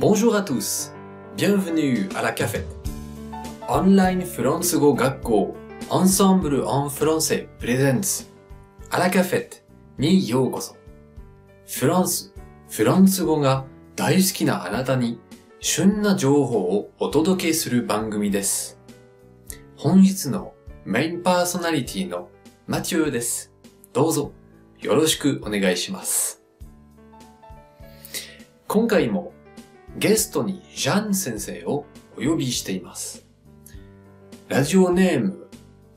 Bonjour à tous. Bienvenue à la cafette. Online フランス語学校 Ensemble en français presents あらカフェットにようこそ。フランス、フランス語が大好きなあなたに旬な情報をお届けする番組です。本日のメインパーソナリティのマティオです。どうぞよろしくお願いします。今回もゲストにジャン先生をお呼びしています。ラジオネーム、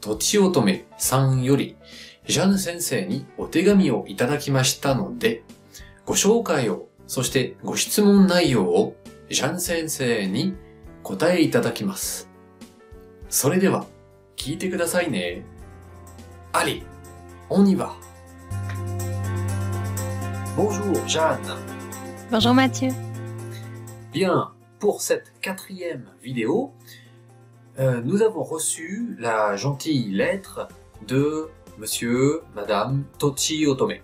とちおとめさんより、ジャン先生にお手紙をいただきましたので、ご紹介を、そしてご質問内容をジャン先生に答えいただきます。それでは、聞いてくださいね。Allez, on y va. Bonjour Jeanne. Bonjour Mathieu. Bien, pour cette quatrième vidéo, euh, nous avons reçu la gentille lettre de monsieur, madame Tochi Otome.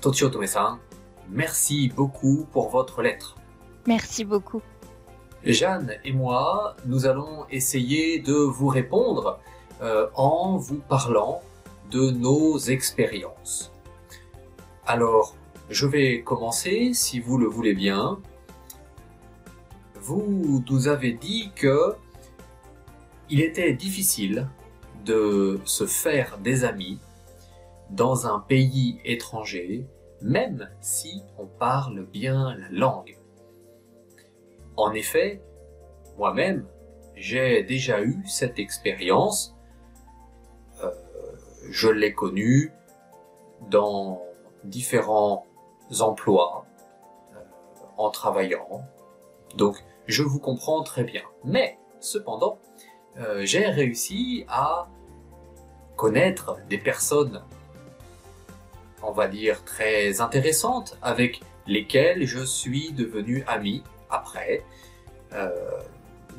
Tochi Otome-san, merci beaucoup pour votre lettre. Merci beaucoup. Jeanne et moi, nous allons essayer de vous répondre euh, en vous parlant de nos expériences. Alors, je vais commencer, si vous le voulez bien. Vous nous avez dit que il était difficile de se faire des amis dans un pays étranger, même si on parle bien la langue. En effet, moi-même, j'ai déjà eu cette expérience. Euh, je l'ai connue dans différents emplois euh, en travaillant. Je vous comprends très bien. Mais, cependant, euh, j'ai réussi à connaître des personnes, on va dire, très intéressantes avec lesquelles je suis devenu ami après. Euh,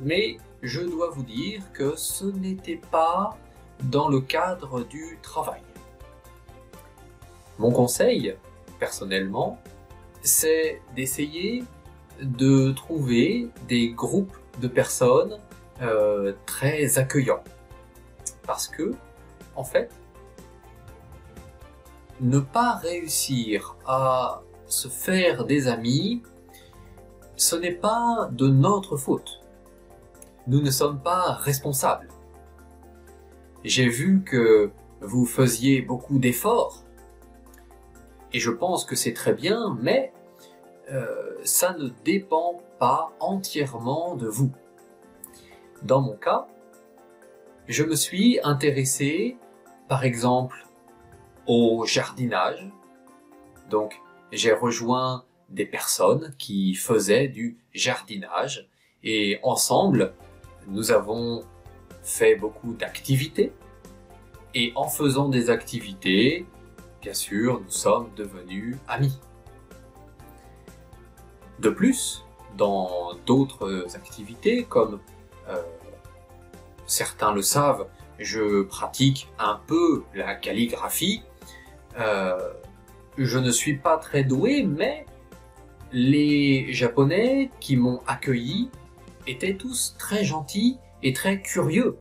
mais je dois vous dire que ce n'était pas dans le cadre du travail. Mon conseil, personnellement, c'est d'essayer de trouver des groupes de personnes euh, très accueillants. Parce que, en fait, ne pas réussir à se faire des amis, ce n'est pas de notre faute. Nous ne sommes pas responsables. J'ai vu que vous faisiez beaucoup d'efforts, et je pense que c'est très bien, mais euh, ça ne dépend pas entièrement de vous. Dans mon cas, je me suis intéressé, par exemple, au jardinage. Donc, j'ai rejoint des personnes qui faisaient du jardinage et ensemble, nous avons fait beaucoup d'activités. Et en faisant des activités, bien sûr, nous sommes devenus amis. De plus, dans d'autres activités, comme euh, certains le savent, je pratique un peu la calligraphie. Euh, je ne suis pas très doué, mais les Japonais qui m'ont accueilli étaient tous très gentils et très curieux,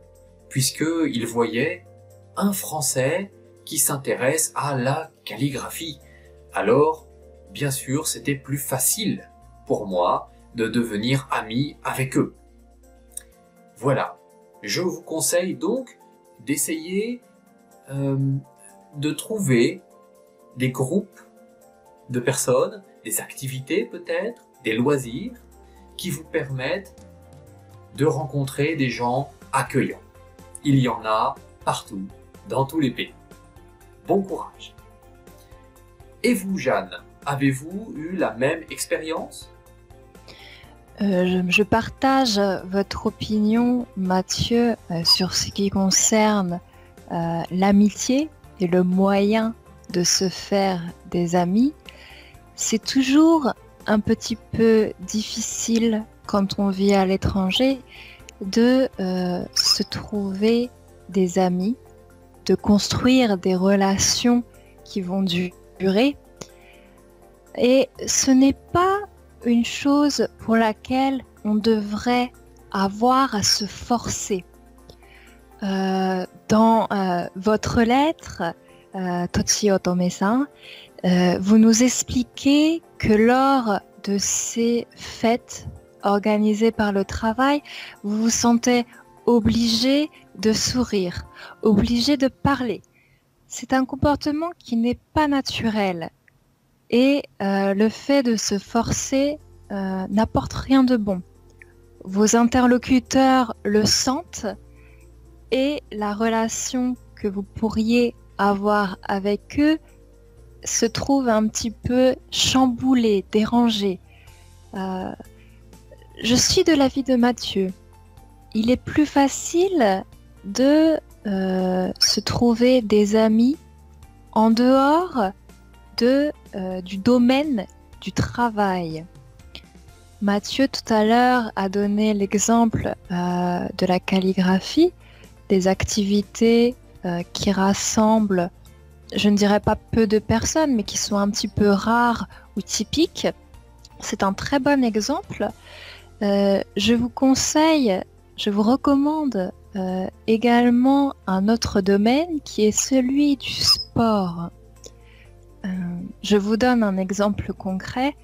puisqu'ils voyaient un Français qui s'intéresse à la calligraphie. Alors, bien sûr, c'était plus facile pour moi de devenir ami avec eux. Voilà, je vous conseille donc d'essayer euh, de trouver des groupes de personnes, des activités peut-être, des loisirs qui vous permettent de rencontrer des gens accueillants. Il y en a partout, dans tous les pays. Bon courage. Et vous, Jeanne, avez-vous eu la même expérience? Euh, je, partage votre opinion, Mathieu, euh, sur ce qui concerne euh, l'amitié et le moyen de se faire des amis. C'est toujours un petit peu difficile quand on vit à l'étranger de se trouver des amis, de construire des relations qui vont du- durer. Et ce n'est pas une chose pour laquelle on devrait avoir à se forcer. Euh, dans euh, votre lettre, euh, vous nous expliquez que lors de ces fêtes organisées par le travail, vous vous sentez obligé de sourire, obligé de parler. C'est un comportement qui n'est pas naturel et euh, le fait de se forcer euh, n'apporte rien de bon. Vos interlocuteurs le sentent et la relation que vous pourriez avoir avec eux se trouve un petit peu chamboulée, dérangée. Euh, je suis de l'avis de Mathieu. Il est plus facile de se trouver des amis en dehors euh, du domaine du travail. Mathieu tout à l'heure a donné l'exemple euh, de la calligraphie, des activités euh, qui rassemblent, je ne dirais pas peu de personnes, mais qui sont un petit peu rares ou typiques. C'est un très bon exemple. Je vous conseille, je vous recommande également un autre domaine qui est celui du sport. Euh, je vous donne un exemple concret.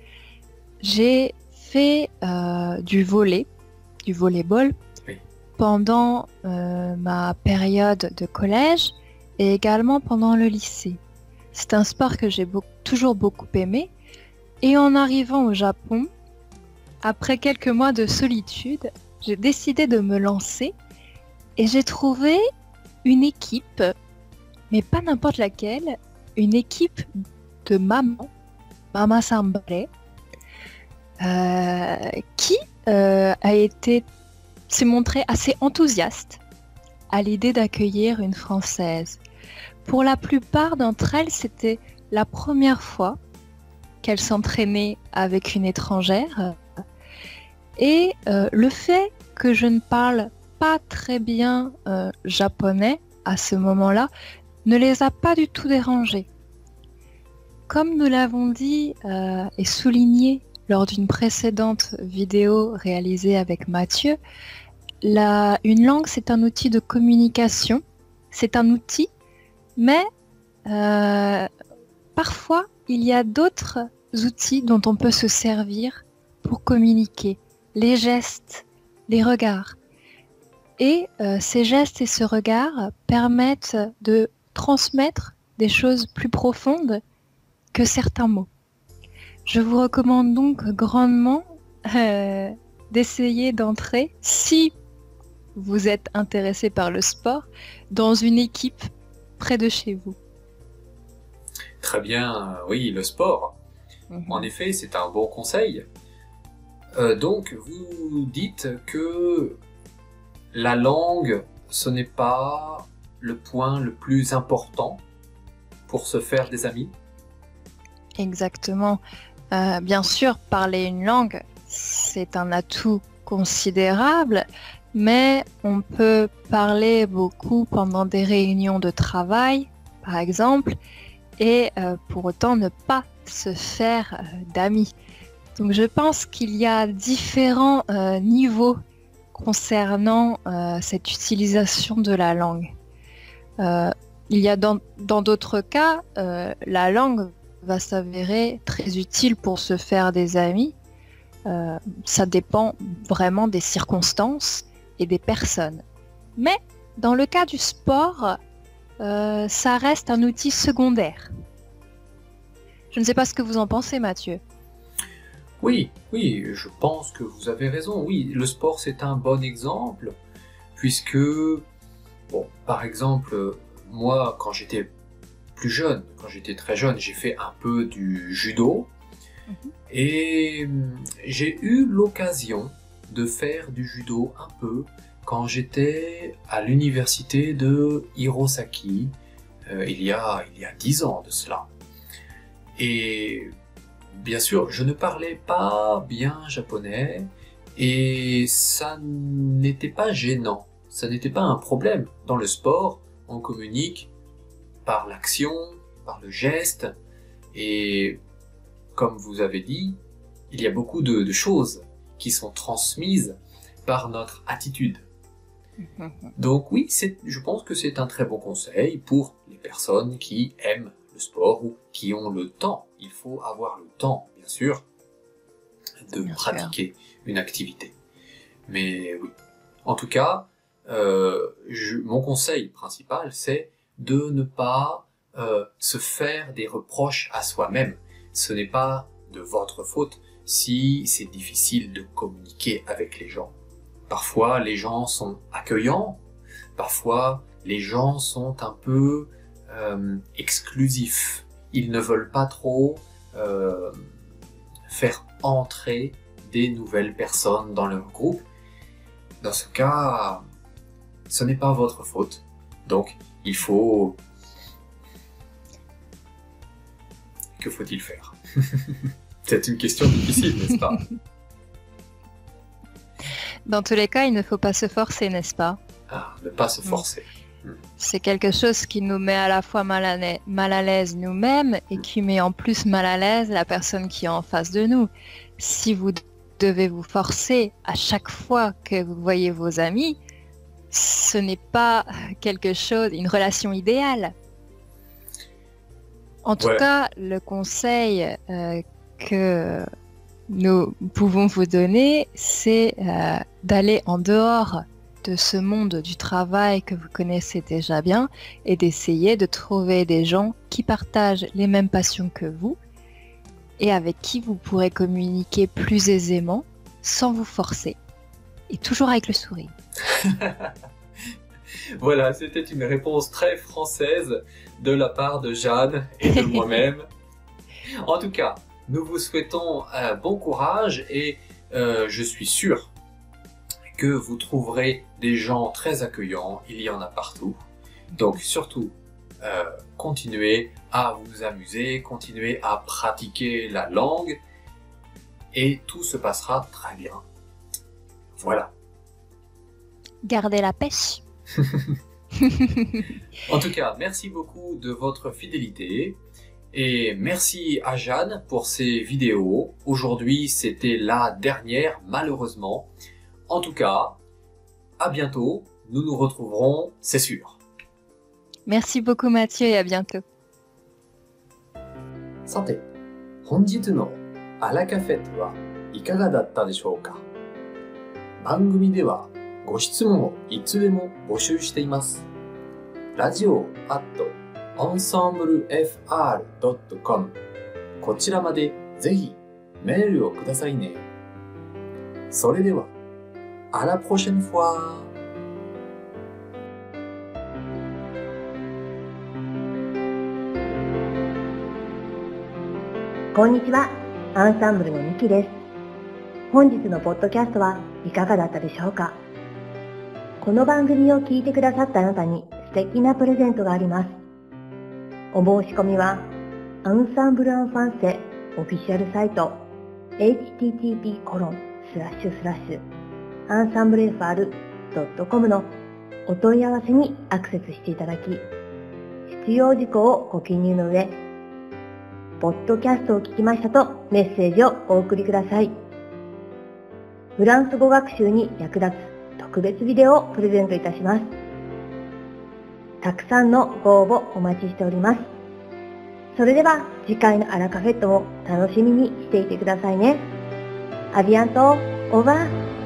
J'ai fait euh, du volet, du volleyball, Oui. pendant euh, ma période de collège et également pendant le lycée. C'est un sport que j'ai toujours beaucoup aimé. Et en arrivant au Japon, après quelques mois de solitude, j'ai décidé de me lancer et j'ai trouvé une équipe, mais pas n'importe laquelle, une équipe de maman, Mama Sambare, euh, qui euh, a été, s'est montrée assez enthousiaste à l'idée d'accueillir une Française. Pour la plupart d'entre elles, c'était la première fois qu'elles s'entraînaient avec une étrangère. Et euh, le fait que je ne parle pas très bien japonais à ce moment-là ne les a pas du tout dérangées. Comme nous l'avons dit euh, et souligné lors d'une précédente vidéo réalisée avec Mathieu, une langue c'est un outil de communication, c'est un outil, mais euh, parfois il y a d'autres outils dont on peut se servir pour communiquer, les gestes, les regards. Et euh, ces gestes et ce regard permettent de transmettre des choses plus profondes que certains mots. Je vous recommande donc grandement euh, d'essayer d'entrer, si vous êtes intéressé par le sport, dans une équipe près de chez vous. Très bien, euh, oui, le sport. En effet, c'est un bon conseil. Euh, donc, vous dites que la langue, ce n'est pas le point le plus important pour se faire des amis. Exactement. Euh, bien sûr, parler une langue, c'est un atout considérable, mais on peut parler beaucoup pendant des réunions de travail, par exemple, et euh, pour autant ne pas se faire euh, d'amis. Donc je pense qu'il y a différents niveaux concernant cette utilisation de la langue. Euh, il y a dans d'autres cas, euh, la langue va s'avérer très utile pour se faire des amis. Euh, ça dépend vraiment des circonstances et des personnes. Mais dans le cas du sport, ça reste un outil secondaire. Je ne sais pas ce que vous en pensez, Mathieu. Oui, oui, je pense que vous avez raison. Oui, le sport c'est un bon exemple, puisque, bon, par exemple, moi, quand j'étais plus jeune, quand j'étais très jeune, j'ai fait un peu du judo, Mhm. et hum, j'ai eu l'occasion de faire du judo un peu quand j'étais à l'université de Hirosaki, euh, il y a il y a dix ans de cela. Et bien sûr, je ne parlais pas bien japonais et ça n'était pas gênant, ça n'était pas un problème. Dans le sport, on communique par l'action, par le geste et comme vous avez dit, il y a beaucoup de, de choses qui sont transmises par notre attitude. Donc oui, je pense que c'est un très bon conseil pour les personnes qui aiment le sport ou qui ont le temps. Il faut avoir le temps, bien sûr, de Bien pratiquer une activité. Mais oui, en tout cas, euh, mon conseil principal, c'est de ne pas euh, se faire des reproches à soi-même. Ce n'est pas de votre faute si c'est difficile de communiquer avec les gens. Parfois, les gens sont accueillants, parfois, les gens sont un peu euh, exclusifs. Ils ne veulent pas trop faire entrer des nouvelles personnes dans leur groupe. Dans ce cas, ce n'est pas votre faute. Donc, il faut... Que faut-il faire? C'est une question difficile, n'est-ce pas? Dans tous les cas, il ne faut pas se forcer, n'est-ce pas? Ah, Ne pas se forcer. C'est quelque chose qui nous met à la fois mal à, lai- mal à l'aise nous-mêmes et qui met en plus mal à l'aise la personne qui est en face de nous. Si vous devez vous forcer à chaque fois que vous voyez vos amis, ce n'est pas quelque chose, une relation idéale. En tout Ouais. cas, le conseil euh, que nous pouvons vous donner, c'est euh, d'aller en dehors de ce monde du travail que vous connaissez déjà bien et d'essayer de trouver des gens qui partagent les mêmes passions que vous et avec qui vous pourrez communiquer plus aisément sans vous forcer. Et toujours avec le sourire. Voilà, c'était une réponse très française de la part de Jeanne et de moi-même. En tout cas, nous vous souhaitons un bon courage et euh, je suis sûr que vous trouverez des gens très accueillants. Il y en a partout. Donc surtout, euh, continuez à vous amuser, continuez à pratiquer la langue et tout se passera très bien. Voilà. Gardez la pêche. En tout cas, merci beaucoup de votre fidélité et merci à Jeanne pour ses vidéos. Aujourd'hui, c'était la dernière, malheureusement. En tout cas, à bientôt. Nous nous retrouverons, c'est sûr. Merci beaucoup Mathieu et à bientôt. さて、本日のアラカフェットはいかがだったでしょうか番組では ご質問をいつでも募集しています。ラジオ at ensemblefr.com こちらまでぜひメールをくださいね。それでは、à la prochaine fois! こんにちは、アンサンブルのミキです。本日のポッドキャストはいかがだったでしょうか？この番組を聞いてくださったあなたに素敵なプレゼントがあります。お申し込みは、アンサンブルアンファンセオフィシャルサイト http コロンスラッシュスラッシュアンサンブル FR.com のお問い合わせにアクセスしていただき、必要事項をご記入の上、ポッドキャストを聞きましたとメッセージをお送りください。フランス語学習に役立つ特別ビデオをプレゼントいたします。たくさんのご応募お待ちしております。それでは次回のアラカフェットも楽しみにしていてくださいね。アビアント、オーバー。